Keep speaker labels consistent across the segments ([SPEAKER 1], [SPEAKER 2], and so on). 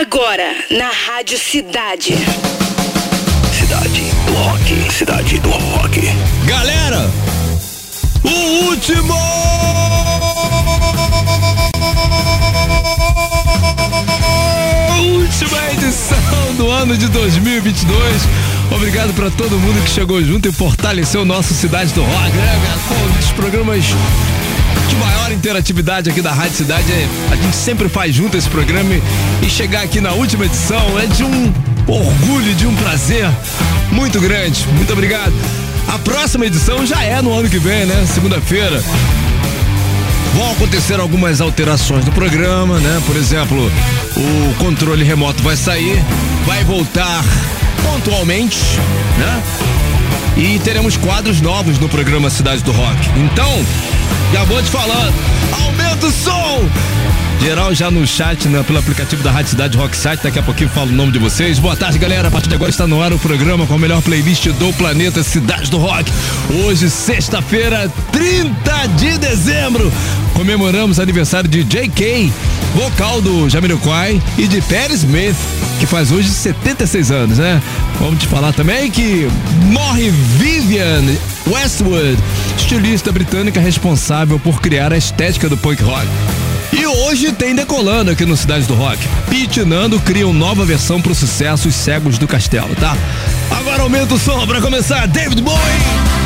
[SPEAKER 1] Agora, na Rádio Cidade.
[SPEAKER 2] Cidade do Rock. Cidade do Rock.
[SPEAKER 3] Galera, o último! Última edição do ano de 2022. Obrigado para todo mundo que chegou junto e fortaleceu o nosso Cidade do Rock, né, cara? Pô, um dos programas maior interatividade aqui da Rádio Cidade. É, a gente sempre faz junto esse programa e chegar aqui na última edição é de um orgulho, de um prazer muito grande. Muito obrigado. A próxima edição já é no ano que vem, né? Segunda-feira. Vão acontecer algumas alterações no programa, né? Por exemplo, o controle remoto vai sair, vai voltar pontualmente, né? E teremos quadros novos no programa Cidade do Rock. Então, já vou te falando, aumenta o som! Geral já no chat, né, pelo aplicativo da Rádio Cidade Rock Site, daqui a pouquinho falo o nome de vocês. Boa tarde, galera. A partir de agora está no ar o programa com a melhor playlist do planeta Cidade do Rock. Hoje, sexta-feira, 30 de dezembro, comemoramos aniversário de J.K., vocal do Jamiroquai e de Perry Smith, que faz hoje 76 anos, né? Vamos te falar também que morre Vivian Westwood, estilista britânica responsável por criar a estética do punk rock. Hoje tem decolando aqui no Cidade do Rock. Pete e Nando criam nova versão pro sucesso Os Cegos do Castelo, tá? Agora aumenta o som pra começar, David Bowie!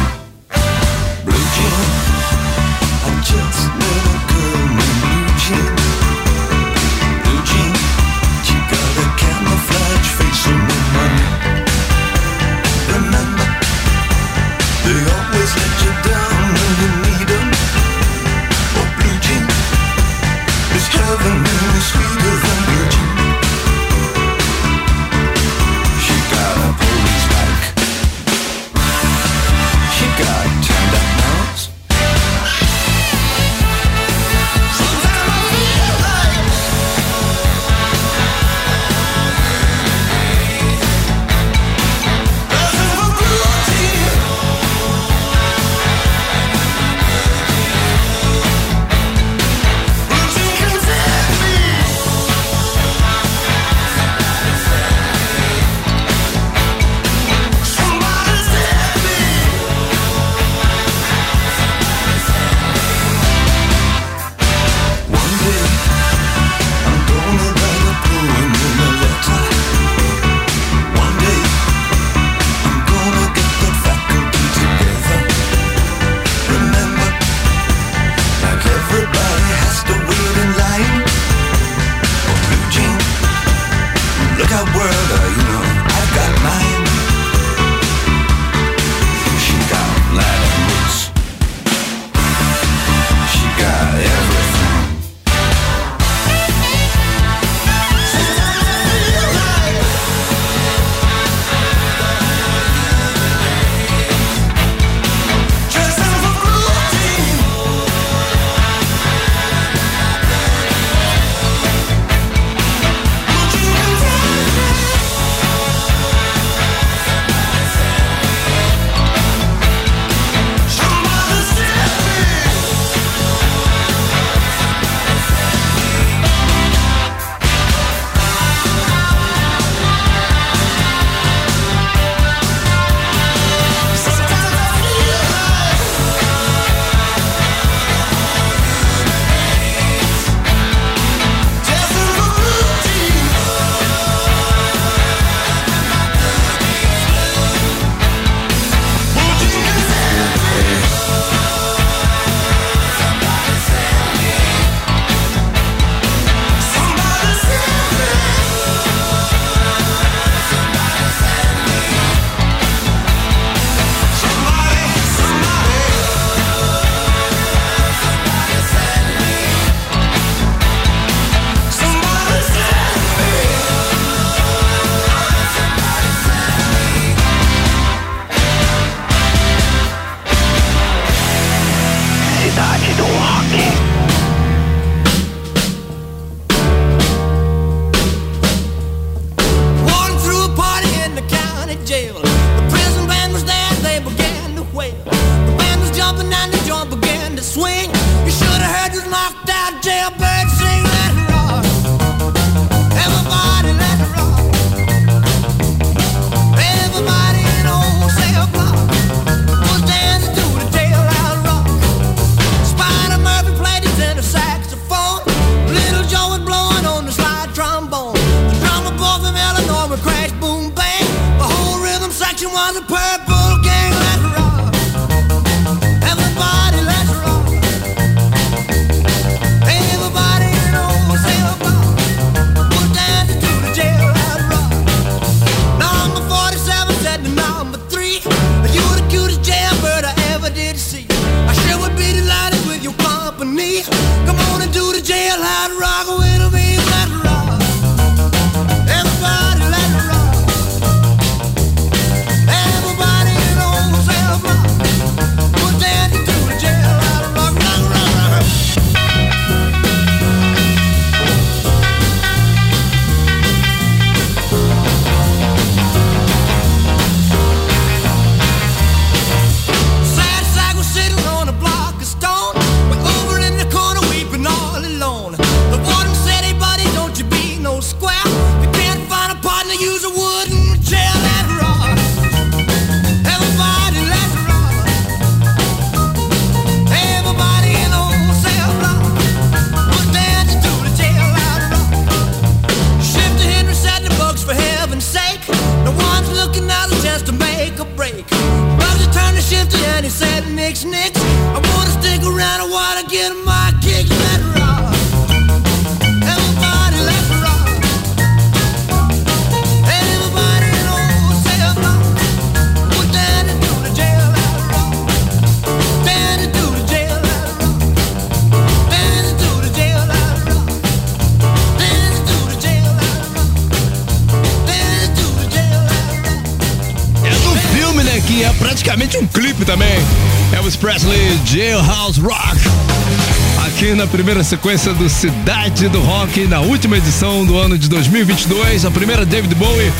[SPEAKER 3] Primeira sequência do Cidade do Rock, na última edição do ano de 2022, a primeira David Bowie,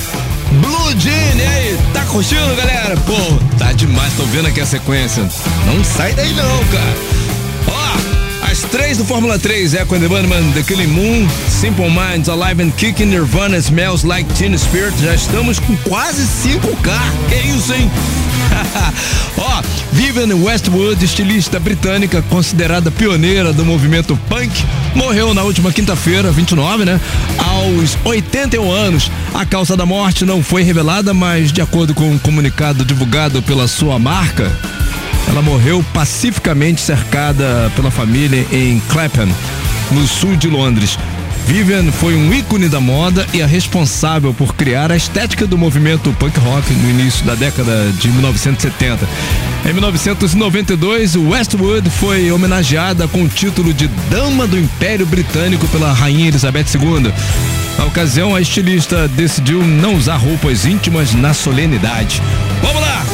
[SPEAKER 3] Blue Jean. E aí, tá curtindo, galera? Pô, tá demais, tô vendo aqui a sequência. Não sai daí não, cara. Ó, as três do Fórmula 3, Echo and the Bunnyman, The Killing Moon, Simple Minds, Alive and Kicking, Nirvana, Smells Like Teen Spirit, já estamos com quase 5K. Que isso, hein? Ó, Vivian Westwood, estilista britânica considerada pioneira do movimento punk, morreu na última quinta-feira, 29, né? Aos 81 anos. A causa da morte não foi revelada, mas de acordo com um comunicado divulgado pela sua marca, ela morreu pacificamente cercada pela família em Clapham, no sul de Londres. Vivian foi um ícone da moda e a responsável por criar a estética do movimento punk rock no início da década de 1970. Em 1992, Westwood foi homenageada com o título de Dama do Império Britânico pela Rainha Elizabeth II. Na ocasião, a estilista decidiu não usar roupas íntimas na solenidade. Vamos lá!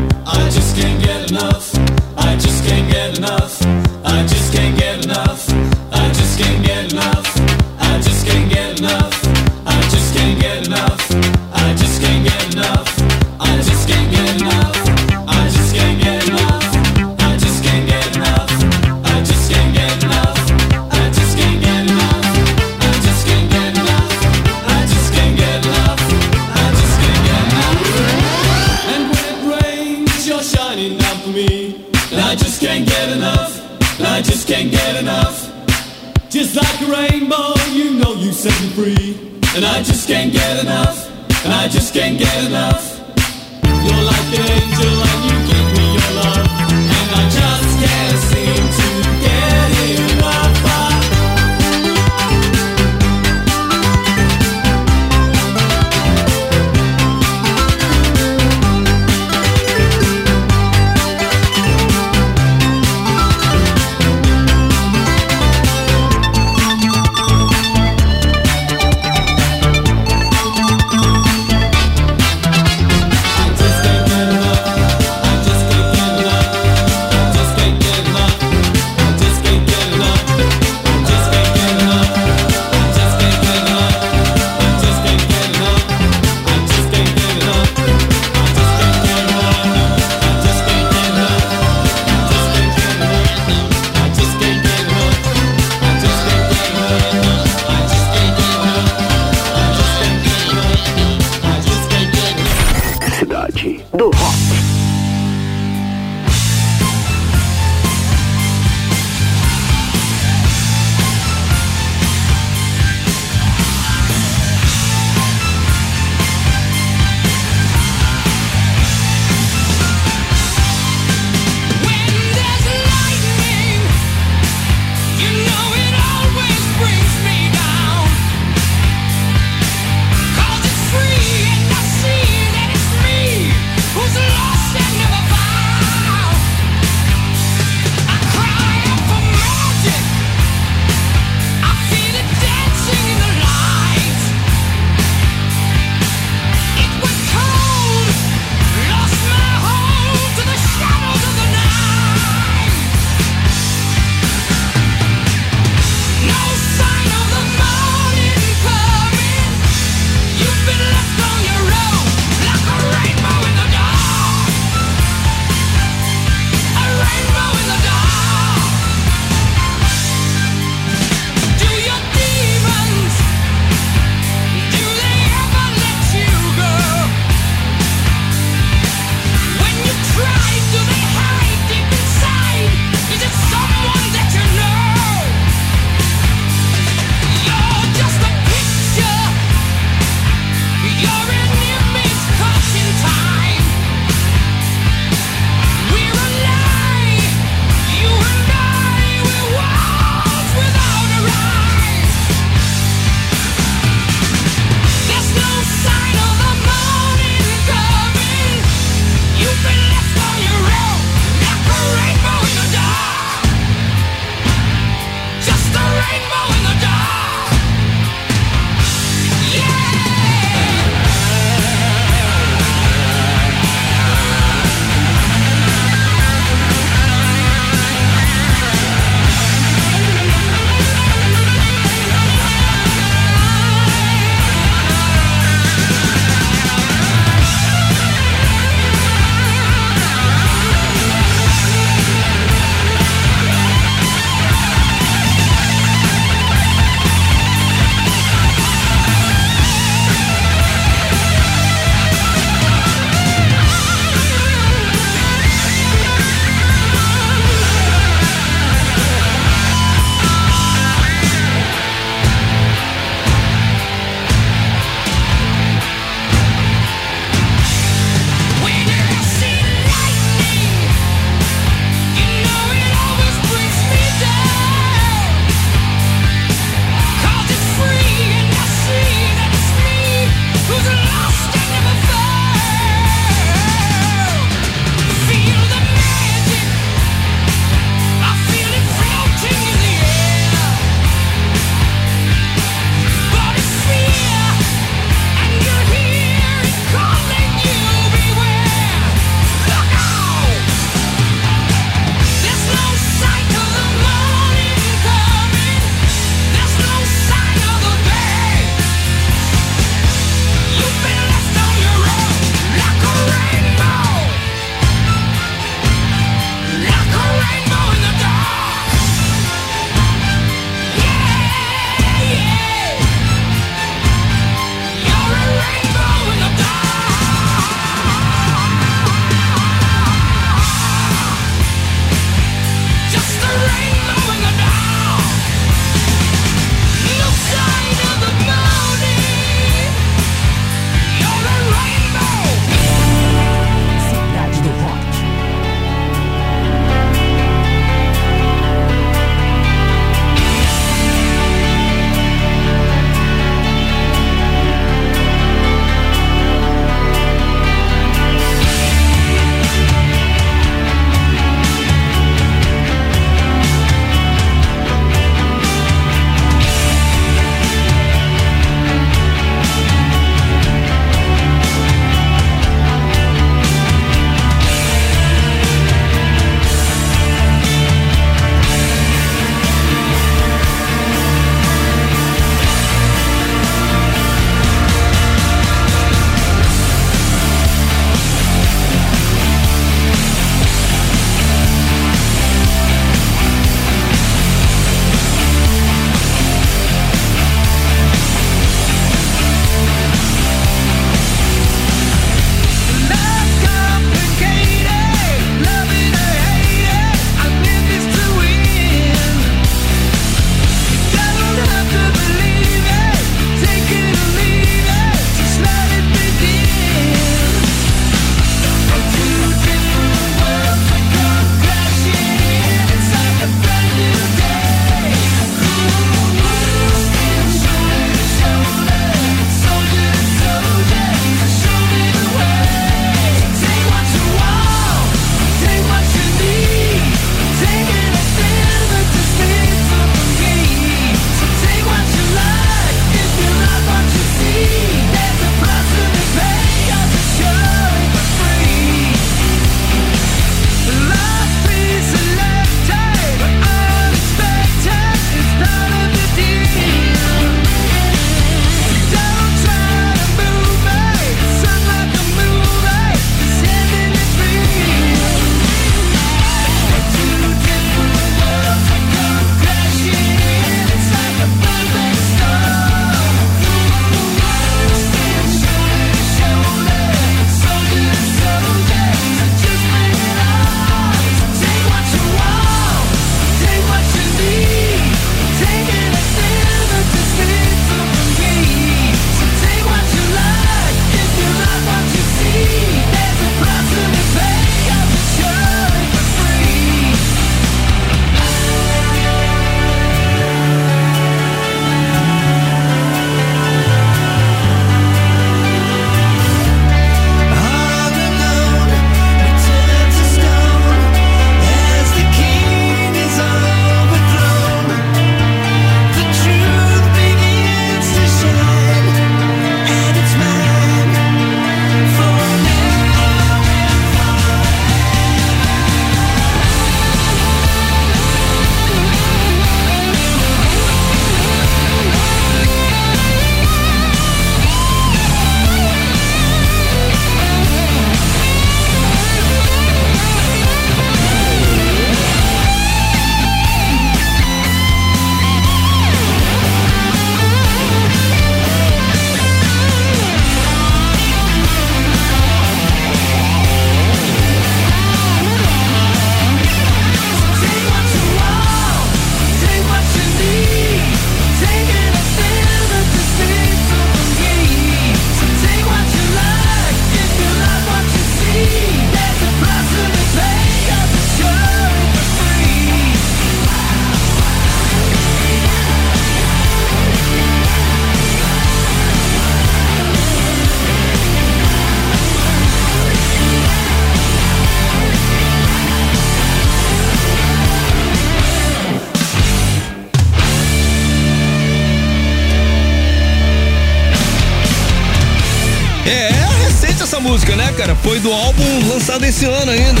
[SPEAKER 3] Cara? Foi do álbum lançado esse ano ainda.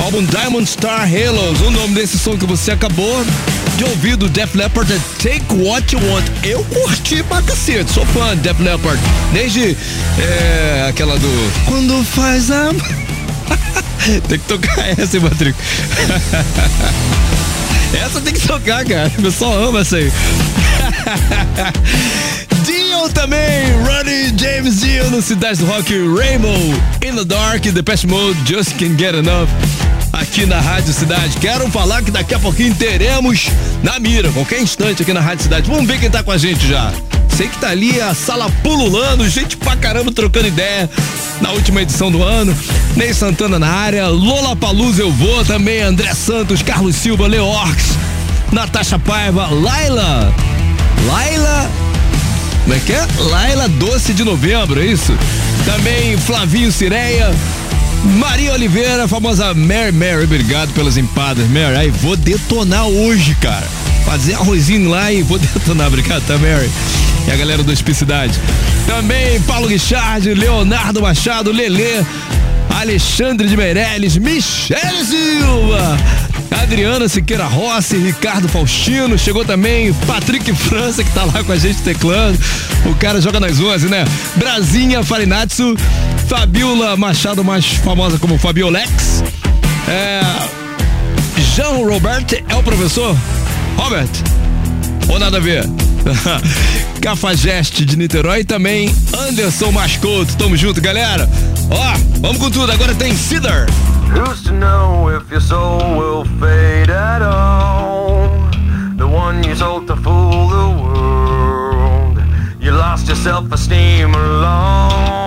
[SPEAKER 3] Álbum Diamond Star Halos. O nome desse som que você acabou de ouvir do Def Leppard é Take What You Want. Eu curti pra cacete, sou fã de Def Leppard. Desde é, aquela do Quando faz a. tem que tocar essa, hein, Patrick? essa tem que tocar, cara. O pessoal ama essa aí. Também, Ronnie James Dio no Cidade do Rock, Rainbow, In the Dark, The Past Mode, Just Can't Get Enough, aqui na Rádio Cidade. Quero falar que daqui a pouquinho teremos na mira, qualquer instante aqui na Rádio Cidade. Vamos ver quem tá com a gente já. Sei que tá ali a sala pululando, gente pra caramba trocando ideia na última edição do ano. Ney Santana na área, Lola Paluz eu vou também, André Santos, Carlos Silva, Leorx, Natasha Paiva, Laila, Laila como é que é? Laila Doce de Novembro, é isso? Também Flavinho Cireia, Maria Oliveira, famosa Mary Mary, obrigado pelas empadas, Mary. Aí, vou detonar hoje, cara. Fazer arrozinho lá e vou detonar, obrigado, tá, Mary? E a galera do Espicidade. Também Paulo Guichard, Leonardo Machado, Lelê, Alexandre de Meirelles, Michele Silva, Adriana Siqueira Rossi, Ricardo Faustino, chegou também Patrick França, que tá lá com a gente teclando. O cara joga nas 11, né? Brasinha Farinatsu, Fabiola Machado, mais famosa como Fabiolex. É. Jean Robert é o professor? Robert? Ou nada a ver? Cafajeste de Niterói e também Anderson Mascoto. Tamo junto, galera. Ó, vamos com tudo. Agora tem Cedar.
[SPEAKER 4] Who's to know if your soul will fade at all? The one you sold to fool the world. You lost your self-esteem along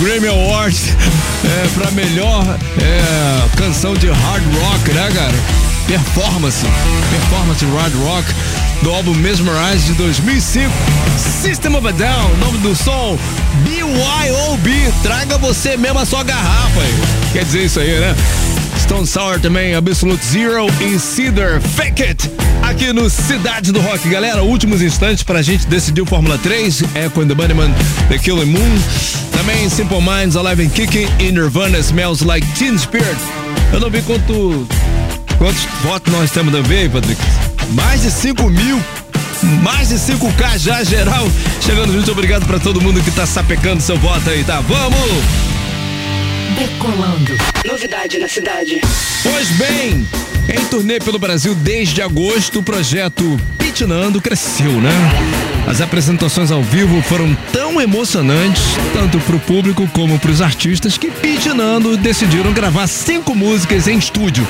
[SPEAKER 3] Grammy Awards é, pra melhor é, canção de hard rock, né, cara? Performance, performance hard rock do álbum Mesmerize de 2005. System of a Down, nome do som BYOB. Traga você mesmo a sua garrafa. Aí. Quer dizer isso aí, né? Stone Sour também, Absolute Zero e Cedar Fake It. Aqui no Cidade do Rock, galera, últimos instantes pra gente decidir o Fórmula 3, Echo and the Bunnyman, The Killing Moon. Também Simple Minds, Alive and Kicking e Nirvana Smells Like Teen Spirit. Eu não vi quanto, quantos votos nós temos também, Patrick. Mais de 5 mil mais de 5K já geral. Chegando junto, obrigado para todo mundo que tá sapecando seu voto aí, tá? Vamos!
[SPEAKER 4] Decolando. Novidade na cidade.
[SPEAKER 1] Pois bem, em turnê pelo Brasil desde agosto, o projeto Pitinando cresceu, né? As apresentações ao vivo foram tão emocionantes, tanto para o público como para os artistas, que Pitinando decidiram gravar cinco músicas em estúdio.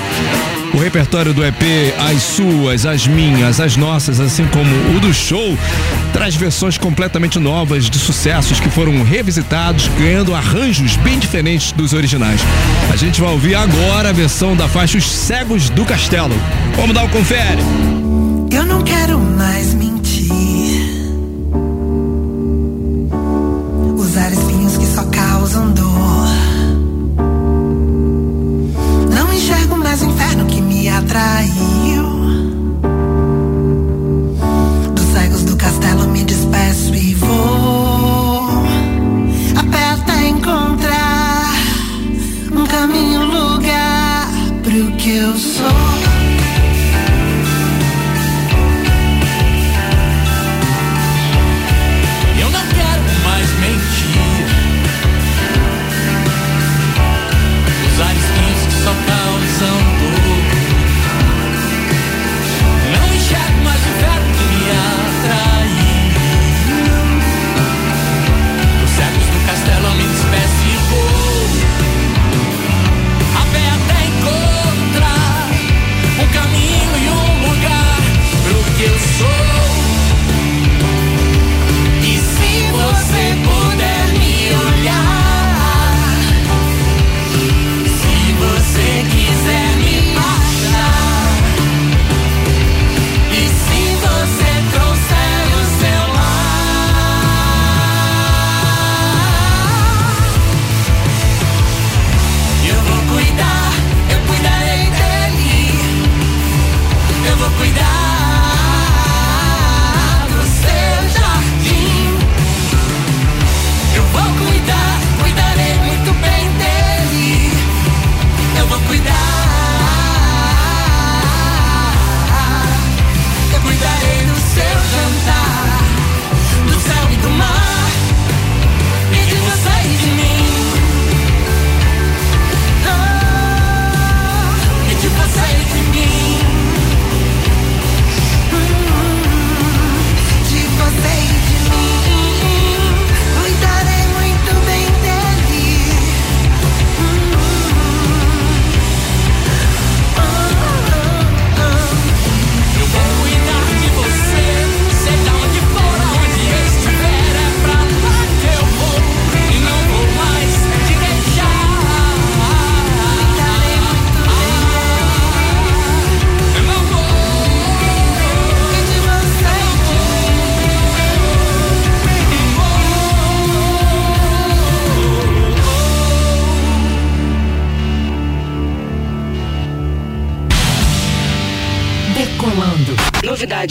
[SPEAKER 1] O repertório do EP As Suas, As Minhas, As Nossas, assim como o do show, traz versões completamente novas de sucessos que foram revisitados, ganhando arranjos bem diferentes dos originais. A gente vai ouvir agora a versão da faixa Os Cegos do Castelo. Vamos dar um confere!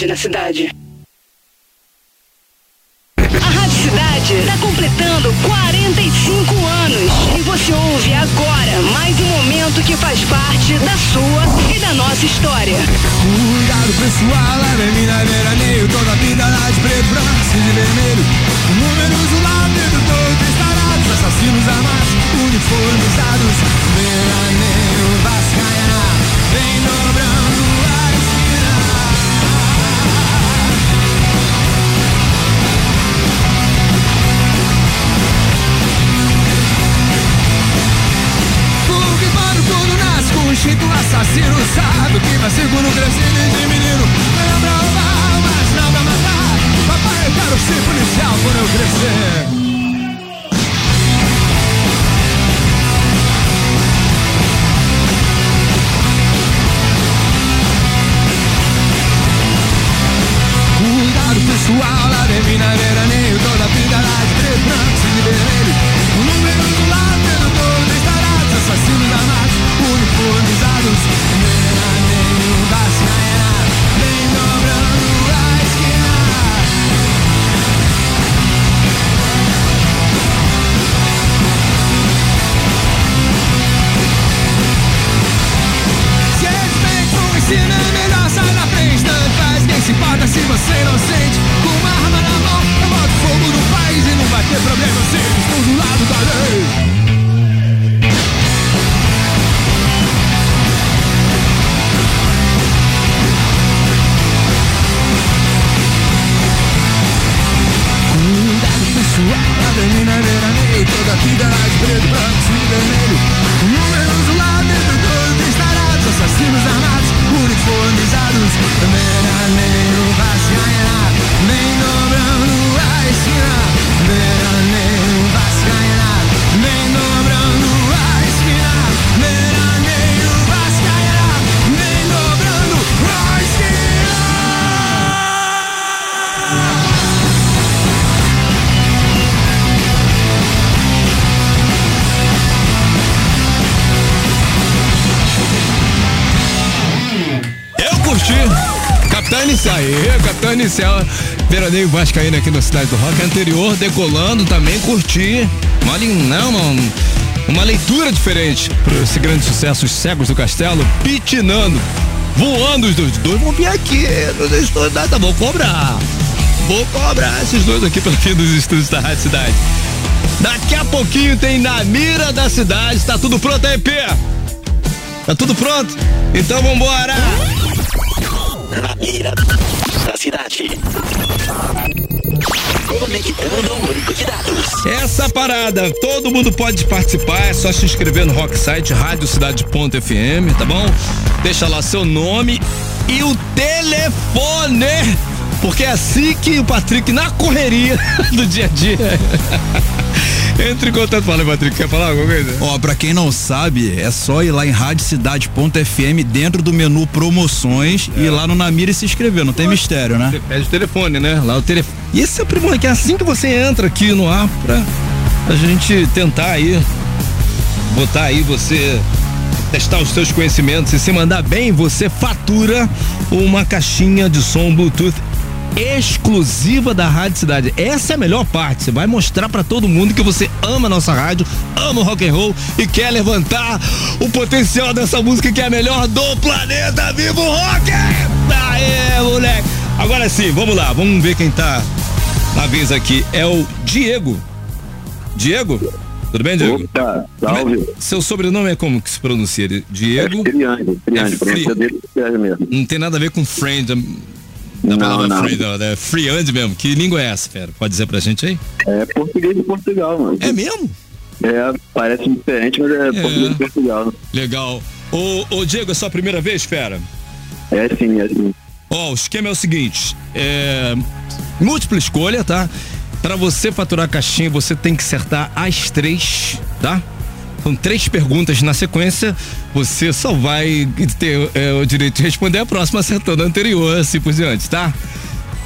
[SPEAKER 4] na cidade.
[SPEAKER 3] Inicial. Veraneio Vascaína aqui na Cidade do Rock. Anterior, decolando também, curtir. Uma, lin- não, uma, uma leitura diferente para esse grande sucesso, Os Cegos do Castelo, pitinando, voando os dois. Dois vão vir aqui, nos estúdios da. Vou cobrar. Vou cobrar esses dois aqui pelo fim dos estúdios da Rádio Cidade. Daqui a pouquinho tem na mira da cidade. Tá tudo pronto aí, P? Tá tudo pronto? Então vambora!
[SPEAKER 2] Na mira da cidade.
[SPEAKER 3] Essa parada, todo mundo pode participar, é só se inscrever no Rocksite radiocidade.fm, tá bom? Deixa lá seu nome e o telefone, porque é assim que o Patrick, na correria do dia a dia, entre em contato. Fala, Patrick, quer falar alguma coisa?
[SPEAKER 5] Ó, pra quem não sabe, é só ir lá em radiocidade.fm dentro do menu promoções e ir lá no Namira e se inscrever, não tem mistério, né?
[SPEAKER 3] Você pede o telefone, né? Lá o telefone. E esse é o primeiro que é assim que você entra aqui no ar pra a gente tentar aí botar aí você testar os seus conhecimentos e se mandar bem, você fatura uma caixinha de som Bluetooth exclusiva da Rádio Cidade. Essa é a melhor parte. Você vai mostrar pra todo mundo que você ama a nossa rádio, ama o rock and roll e quer levantar o potencial dessa música que é a melhor do planeta. Viva o rock! Aê, moleque! Agora sim, vamos lá, vamos ver quem tá na vez aqui. É o Diego. Diego? Tudo bem, Diego?
[SPEAKER 6] Opa,
[SPEAKER 3] é-
[SPEAKER 6] salve.
[SPEAKER 3] Seu sobrenome é como que se pronuncia?
[SPEAKER 6] É
[SPEAKER 3] Diego?
[SPEAKER 6] Friande, Friande,
[SPEAKER 3] É
[SPEAKER 6] pronuncia
[SPEAKER 3] Fri-
[SPEAKER 6] dele é mesmo.
[SPEAKER 3] Não tem nada a ver com friend. Da
[SPEAKER 6] Não,
[SPEAKER 3] palavra
[SPEAKER 6] não.
[SPEAKER 3] friend, não, é friand mesmo. Que língua é essa, fera? Pode dizer pra gente aí?
[SPEAKER 6] É português de Portugal, mano.
[SPEAKER 3] É mesmo?
[SPEAKER 6] É, parece diferente, mas é, português de Portugal.
[SPEAKER 3] Legal. Ô, ô Diego, é sua primeira vez, fera?
[SPEAKER 6] É sim, é sim.
[SPEAKER 3] Ó, o esquema é o seguinte: é. Múltipla escolha, tá? Pra você faturar a caixinha, você tem que acertar as três, tá? São três perguntas na sequência. Você só vai ter é, o direito de responder a próxima acertando a anterior, assim por diante, tá?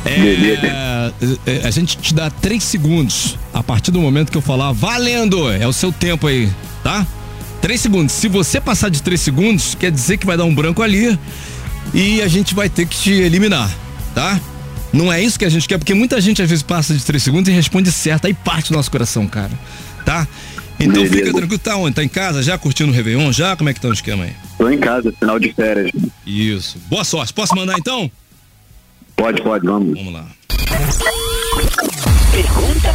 [SPEAKER 3] É,
[SPEAKER 6] Beleza.
[SPEAKER 3] é, a gente te dá três segundos a partir do momento que eu falar valendo. É o seu tempo aí, tá? Três segundos. Se você passar de três segundos, quer dizer que vai dar um branco ali e a gente vai ter que te eliminar, tá? Não é isso que a gente quer, porque muita gente às vezes passa de três segundos e responde certo, aí parte o nosso coração, cara, tá? Então
[SPEAKER 6] Beleza.
[SPEAKER 3] fica tranquilo. Tá onde? Tá em casa? Já curtindo o Réveillon? Já? Como é que tá o esquema aí?
[SPEAKER 6] Tô em casa, final de férias.
[SPEAKER 3] Isso. Boa sorte. Posso mandar então?
[SPEAKER 6] Pode, pode, vamos.
[SPEAKER 3] Vamos lá. Pergunta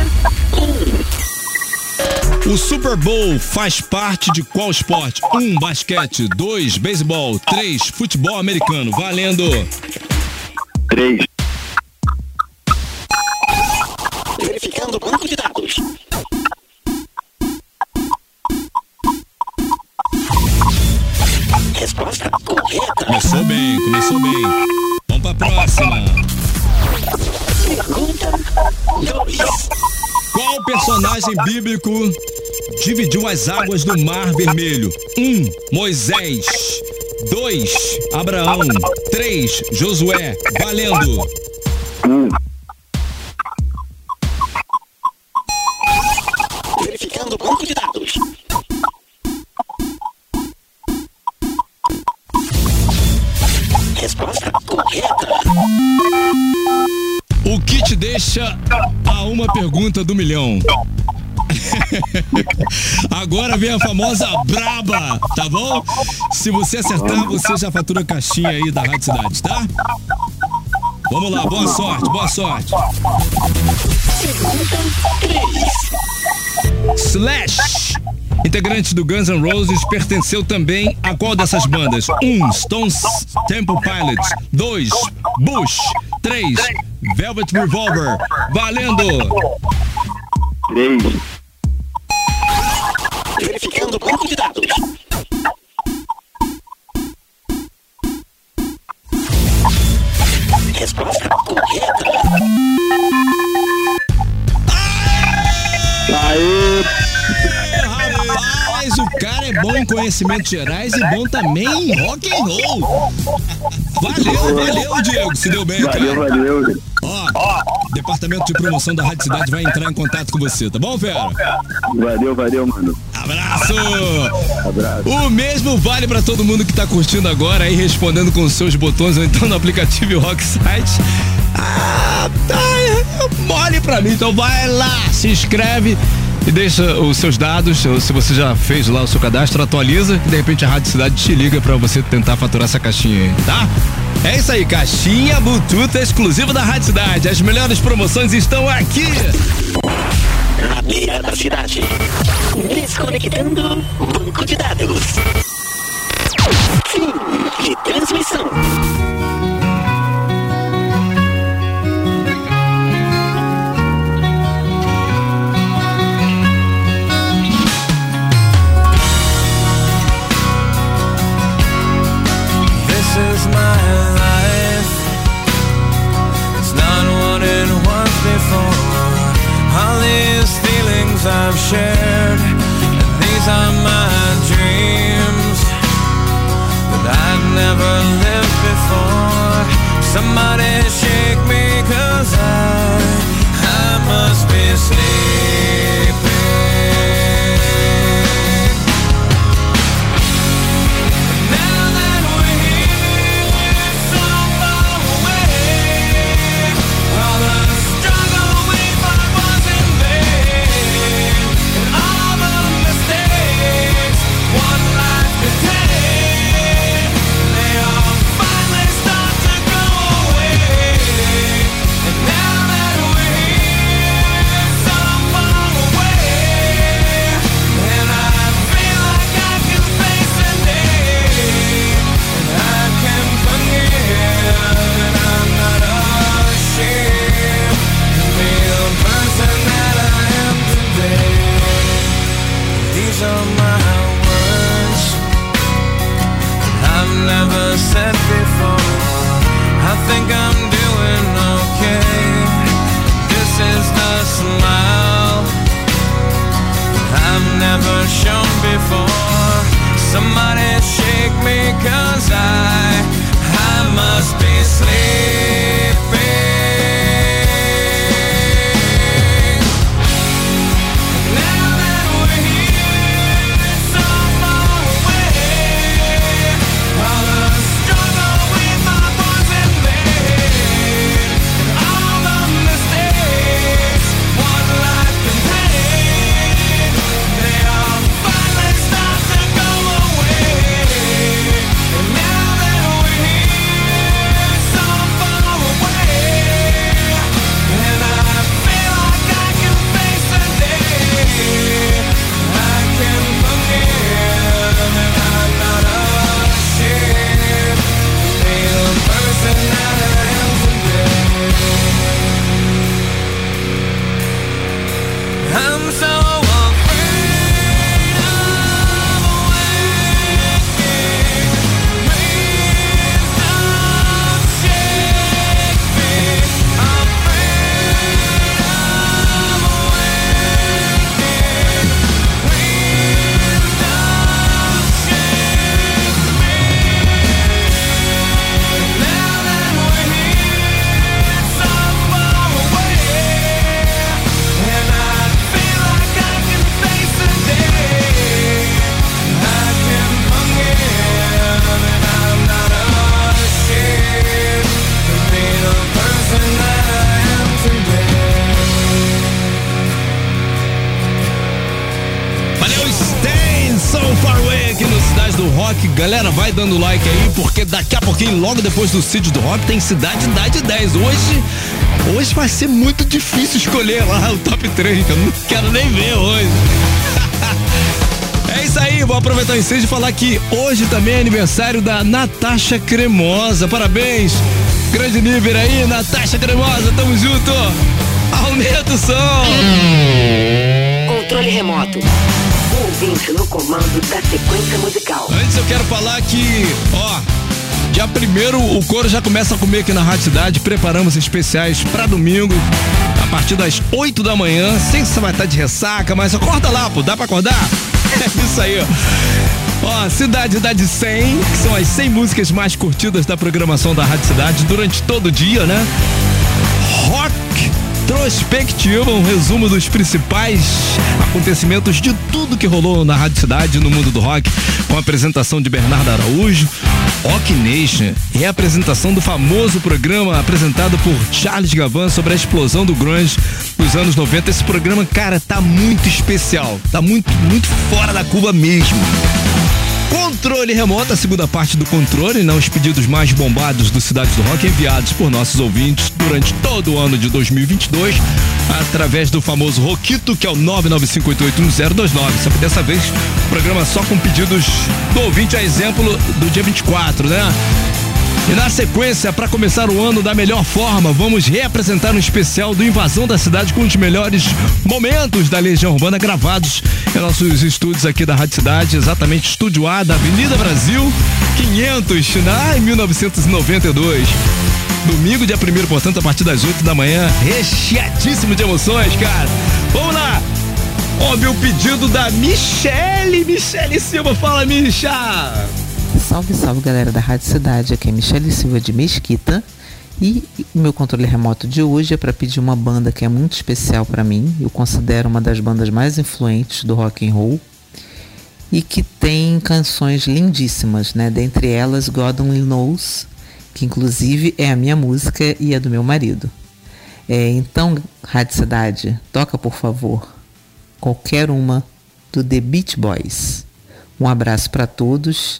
[SPEAKER 3] 1. O Super Bowl faz parte de qual esporte? 1. Um, basquete. 2. Beisebol. 3. Futebol americano. Valendo. 3. bem, começou bem. Vamos pra próxima.
[SPEAKER 2] Pergunta 2.
[SPEAKER 3] Qual personagem bíblico dividiu as águas do Mar Vermelho? 1. Um, Moisés. 2. Abraão. 3. Josué. Valendo. 1. Deixa a uma pergunta do milhão? Agora vem a famosa braba, tá bom? Se você acertar, você já fatura a caixinha aí da Rádio Cidade, tá? Vamos lá, boa sorte, boa sorte. Slash, integrante do Guns N' Roses, pertenceu também a qual dessas bandas? 1. Um, Stones Temple Pilots. 2. Bush. 3. Velvet Revolver. Valendo!
[SPEAKER 6] Três.
[SPEAKER 2] Verificando o banco de dados. Resposta correta.
[SPEAKER 6] Aê!
[SPEAKER 3] Rapaz, o cara é bom em conhecimentos gerais e bom também em rock and roll. Valeu, valeu, Diego. Se deu bem,
[SPEAKER 6] Valeu,
[SPEAKER 3] cara.
[SPEAKER 6] valeu.
[SPEAKER 3] Ó, departamento de promoção da Rádio Cidade vai entrar em contato com você, tá bom, Fera?
[SPEAKER 6] Valeu, valeu, mano.
[SPEAKER 3] Abraço!
[SPEAKER 6] Abraço.
[SPEAKER 3] O mesmo vale pra todo mundo que tá curtindo agora aí, respondendo com os seus botões ou então no aplicativo Rock Site. Ah, tá, é mole pra mim. Então vai lá, se inscreve e deixa os seus dados. Se você já fez lá o seu cadastro, atualiza e de repente a Rádio Cidade te liga pra você tentar faturar essa caixinha aí, tá? É isso aí, caixinha Bluetooth exclusiva da Rádio Cidade. As melhores promoções estão aqui.
[SPEAKER 2] Na beira da cidade. Desconectando banco de dados. Fim de transmissão.
[SPEAKER 4] Feelings I've shared, and these are my dreams that I've never lived before. Somebody shake me, cause I, I must be sleeping.
[SPEAKER 3] Galera, vai dando like aí, porque daqui a pouquinho, logo depois do Cid do Rock, tem Cidade Idade 10. Hoje, hoje vai ser muito difícil escolher lá o top 3, que eu não quero nem ver hoje. É isso aí, vou aproveitar o ensejo e falar que hoje também é aniversário da Natasha Cremosa. Parabéns, grande nível aí, Natasha Cremosa, tamo junto. Aumenta o som.
[SPEAKER 1] Controle remoto. Ouvinte no comando da sequência musical.
[SPEAKER 3] Antes eu quero falar que, ó, dia primeiro o couro já começa a comer aqui na Rádio Cidade. Preparamos especiais pra domingo, a partir das 8 da manhã. Que você vai estar de ressaca, mas acorda lá, pô, dá pra acordar? É isso aí, ó. Ó, Cidade Idade 100, que são as 100 músicas mais curtidas da programação da Rádio Cidade durante todo o dia, né? Rock retrospectiva, um resumo dos principais acontecimentos de tudo que rolou na Rádio Cidade no mundo do rock, com a apresentação de Bernardo Araújo, Rock Nation e a apresentação do famoso programa apresentado por Charles Gavan sobre a explosão do grunge nos anos 90. Esse programa, cara, tá muito especial, tá muito, muito fora da curva mesmo. Controle remoto, a segunda parte do controle, né? Os pedidos mais bombados do Cidade do Rock enviados por nossos ouvintes durante todo o ano de 2022, através do famoso Roquito, que é o 995881029. Só que dessa vez, o programa só com pedidos do ouvinte, a exemplo do dia 24, né? E na sequência, para começar o ano da melhor forma, vamos reapresentar um especial do Invasão da Cidade com os melhores momentos da Legião Urbana gravados em nossos estúdios aqui da Rádio Cidade, exatamente estúdio A da Avenida Brasil 500, lá em 1992. Domingo, dia 1 portanto, a partir das 8 da manhã, recheadíssimo de emoções, cara. Vamos lá! Óbvio o pedido da Michele, Michele Silva, fala, Micha!
[SPEAKER 7] Salve, salve galera da Rádio Cidade, aqui é Michele Silva de Mesquita e meu controle remoto de hoje é para pedir uma banda que é muito especial para mim, eu considero uma das bandas mais influentes do rock and roll e que tem canções lindíssimas, né? Dentre elas God Only Knows, que inclusive é a minha música e é do meu marido. É, então, Rádio Cidade, toca por favor qualquer uma do The Beach Boys. Um abraço para todos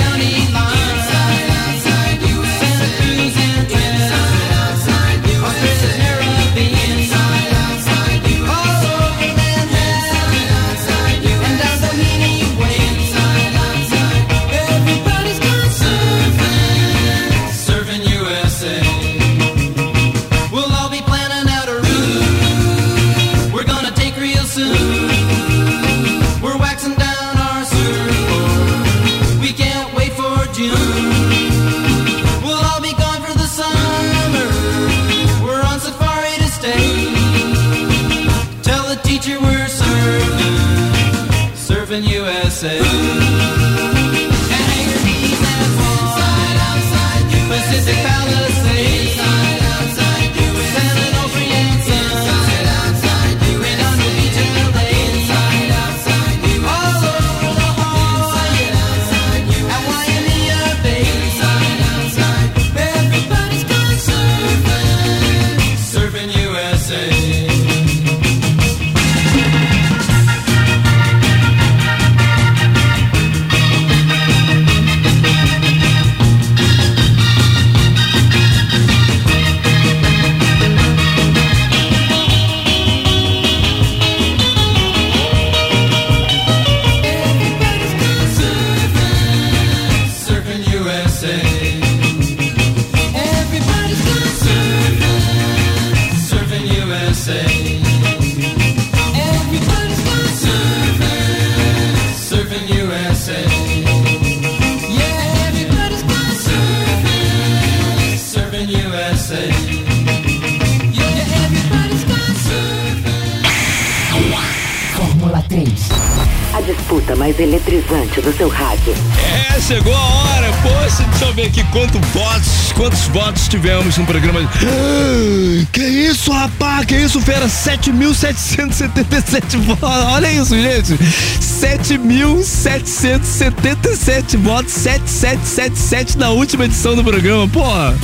[SPEAKER 3] tivemos no programa. Ah, Que isso, rapaz? Que isso, fera? 7.777 votos. Olha isso, gente. 7.777 votos. 7777 na última edição do programa. Porra.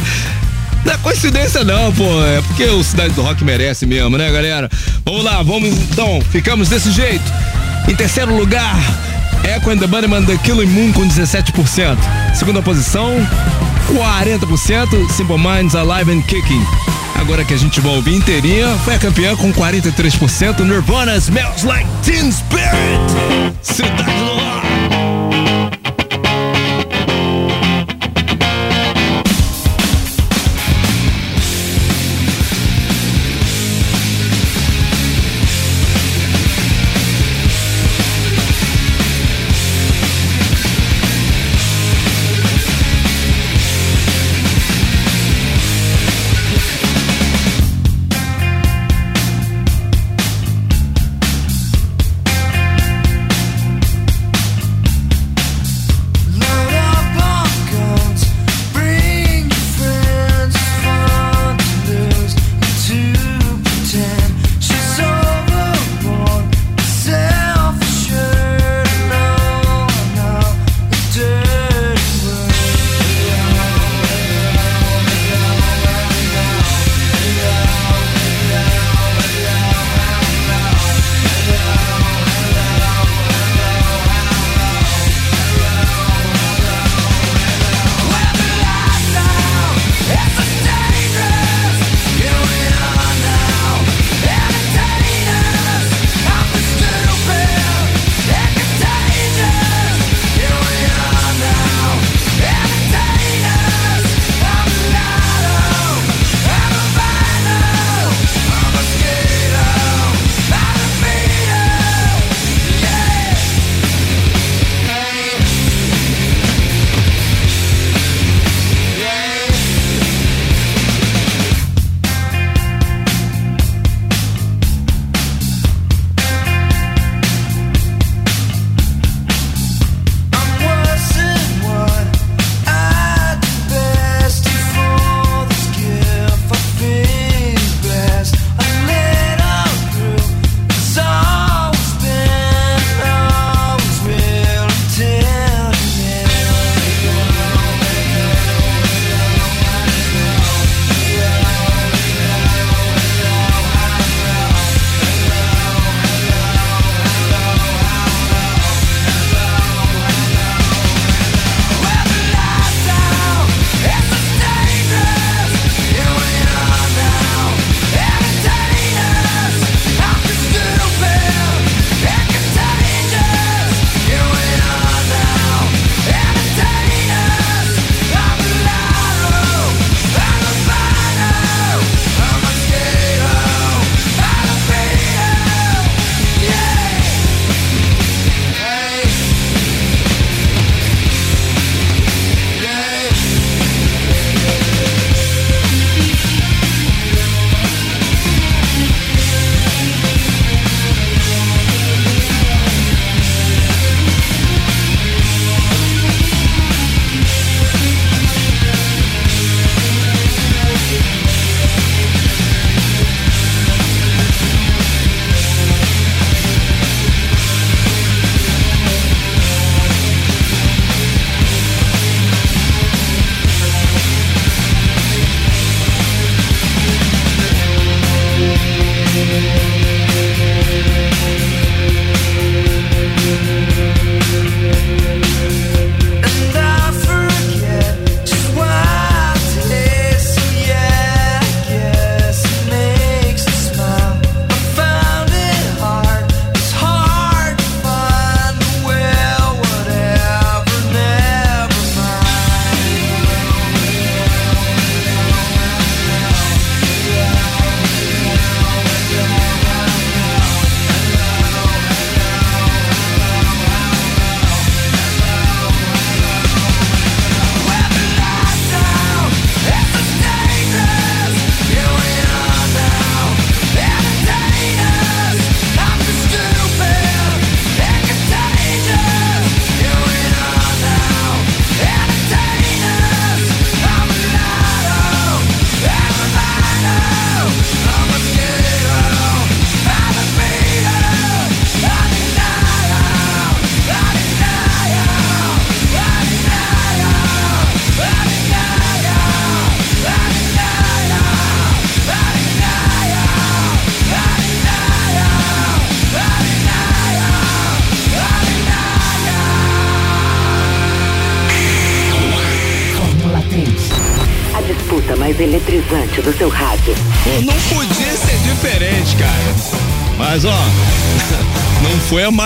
[SPEAKER 3] Não é coincidência não, pô. É porque o Cidade do Rock merece mesmo, né, galera? Vamos lá, vamos então. Ficamos desse jeito. Em terceiro lugar, Echo and the Bunnyman The Killing Moon com 17%. Segunda posição, 40%. Simple Minds Alive and Kicking. Agora que a gente vai ouvir inteirinha, foi a campeã com 43%. Nirvana Smells Like Teen Spirit. Cidade do Rock.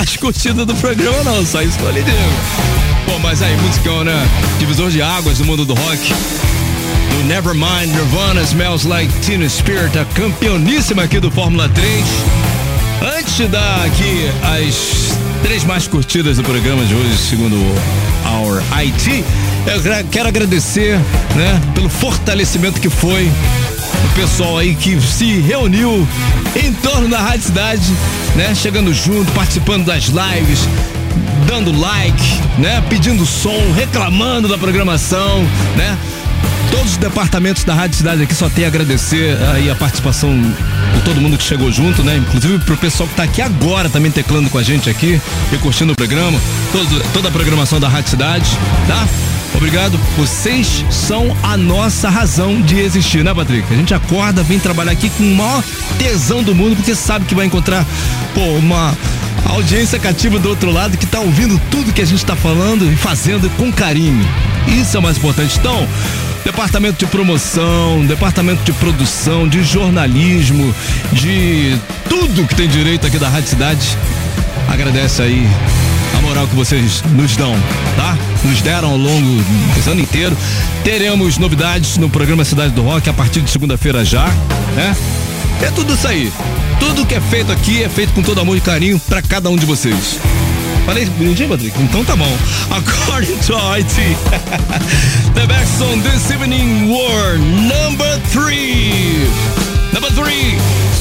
[SPEAKER 8] Mais
[SPEAKER 3] curtida do programa não, só lhe digo. Pô, mas aí, musicão, né? Divisor de águas do mundo do rock. Do Nevermind Nirvana Smells Like Teen Spirit, a campeoníssima aqui do Fórmula 3. Antes de dar aqui as três mais curtidas do programa de hoje, segundo Our IT, eu quero agradecer, né, pelo fortalecimento que foi pessoal aí que se reuniu em torno da Rádio Cidade, né, chegando junto, participando das lives, dando like, né, pedindo som, reclamando da programação, né? Todos os departamentos da Rádio Cidade aqui só tem a agradecer aí a participação de todo mundo que chegou junto, né? Inclusive pro pessoal que tá aqui agora também teclando com a gente aqui e curtindo o programa, todo- toda a programação da Rádio Cidade, tá? Obrigado. Vocês são a nossa razão de existir, né, Patrick? A gente acorda, vem trabalhar aqui com o maior tesão do mundo, porque sabe que vai encontrar, pô, uma audiência cativa do outro lado que tá ouvindo tudo que a gente tá falando e fazendo com carinho. Isso é o mais importante. Então, departamento de promoção, departamento de produção, de jornalismo, de tudo que tem direito aqui da Rádio Cidade, agradece aí a moral que vocês nos dão, tá? Nos deram ao longo desse ano inteiro. Teremos novidades no programa Cidade do Rock a partir de segunda-feira já, né? É tudo isso aí. Tudo que é feito aqui é feito com todo amor e carinho pra cada um de vocês. Falei bonitinho, Patrick? Então tá bom. According to IT, the best song this evening were number three. Number three.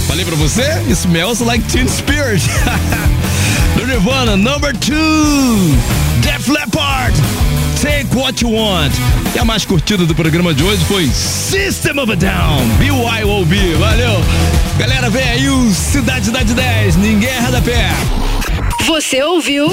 [SPEAKER 3] Falei pra você? It smells like Teen Spirit. Do Nirvana, number two. Def Leppard. Take what you want. E a mais curtida do programa de hoje foi System of a Down, BYOB. Valeu. Galera, vem aí o Cidade Cidade 10. Ninguém erra da pé.
[SPEAKER 1] Você ouviu